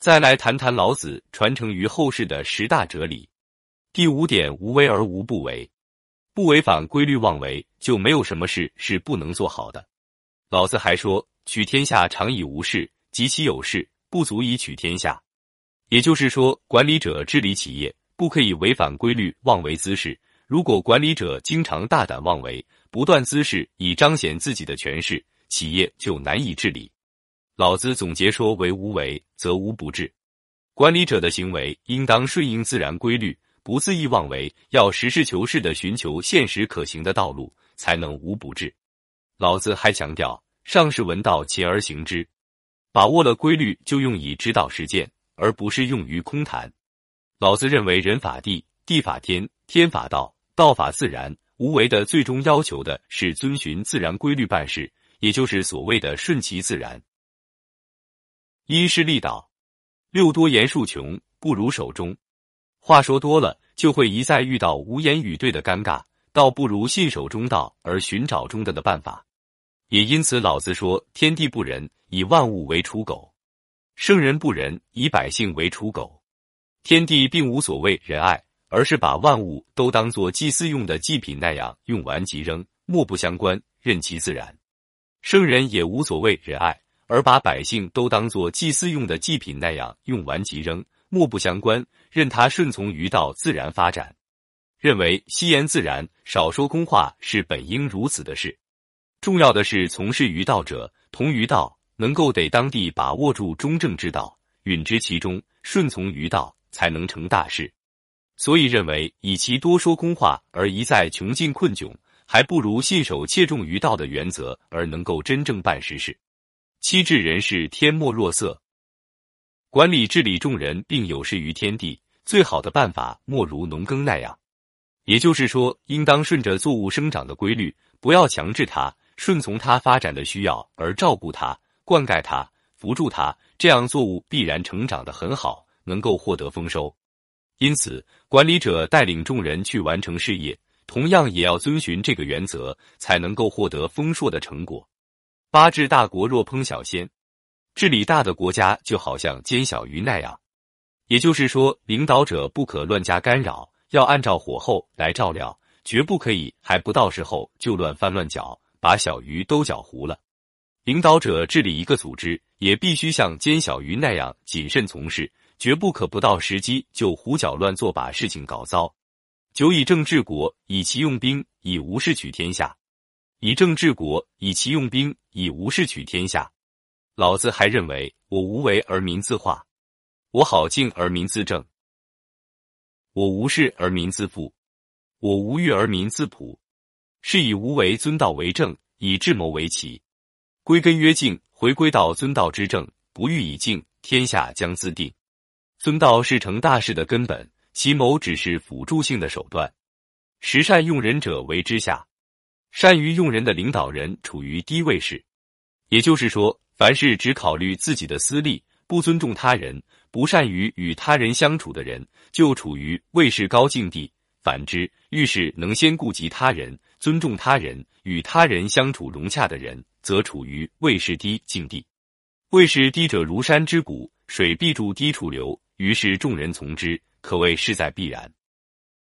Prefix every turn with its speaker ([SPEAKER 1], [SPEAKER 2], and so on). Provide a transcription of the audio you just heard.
[SPEAKER 1] 再来谈谈老子传承于后世的十大哲理。第五点，无为而无不为，不违反规律妄为，就没有什么事是不能做好的。老子还说：“取天下常以无事，及其有事，不足以取天下。”也就是说，管理者治理企业不可以违反规律妄为滋事。如果管理者经常大胆妄为，不断滋事以彰显自己的权势，企业就难以治理。老子总结说：“为无为，则无不治。”管理者的行为应当顺应自然规律，不恣意妄为，要实事求是的寻求现实可行的道路，才能无不治。老子还强调：“上士闻道，勤而行之。”把握了规律，就用以指导实践，而不是用于空谈。老子认为，人法地，地法天，天法道，道法自然。无为的最终要求的是遵循自然规律办事，也就是所谓的顺其自然。因势利导，六多言数穷，不如守中。话说多了，就会一再遇到无言以对的尴尬，倒不如信守中道，而寻找中的的办法。也因此，老子说：“天地不仁，以万物为刍狗；圣人不仁，以百姓为刍狗。”天地并无所谓仁爱，而是把万物都当作祭祀用的祭品那样用完即扔，莫不相关，任其自然。圣人也无所谓仁爱。而把百姓都当作祭祀用的祭品那样用完即扔，莫不相关，任他顺从于道自然发展。认为吸言自然，少说空话是本应如此的事。重要的是从事于道者同于道，能够得当地把握住中正之道，允之其中，顺从于道，才能成大事。所以认为以其多说空话而一再穷尽困窘，还不如信守切重于道的原则而能够真正办实事。七治人事，天莫若色。管理治理众人，并有事于天地，最好的办法莫如农耕那样。也就是说，应当顺着作物生长的规律，不要强制它，顺从它发展的需要而照顾它、灌溉它、扶助它，这样作物必然成长得很好，能够获得丰收。因此，管理者带领众人去完成事业，同样也要遵循这个原则，才能够获得丰硕的成果。八治大国若烹小鲜，治理大的国家就好像煎小鱼那样。也就是说，领导者不可乱加干扰，要按照火候来照料，绝不可以还不到时候就乱翻乱搅，把小鱼都搅糊了。领导者治理一个组织，也必须像煎小鱼那样谨慎从事，绝不可不到时机就胡搅乱做，把事情搞糟。久以政治国，以其用兵，以无事取天下。以政治国，以其用兵，以无事取天下。老子还认为，我无为而民自化，我好静而民自正，我无事而民自富，我无欲而民自朴。是以无为尊道为正，以智谋为奇。归根曰静，回归到尊道之正，不欲以静，天下将自定。尊道是成大事的根本，其谋只是辅助性的手段。实善用人者为之下。善于用人的领导人处于低位势，也就是说，凡是只考虑自己的私利、不尊重他人、不善于与他人相处的人，就处于位势高境地；反之，遇事能先顾及他人、尊重他人、与他人相处融洽的人，则处于位势低境地。位势低者如山之谷，水必注低处流，于是众人从之，可谓势在必然。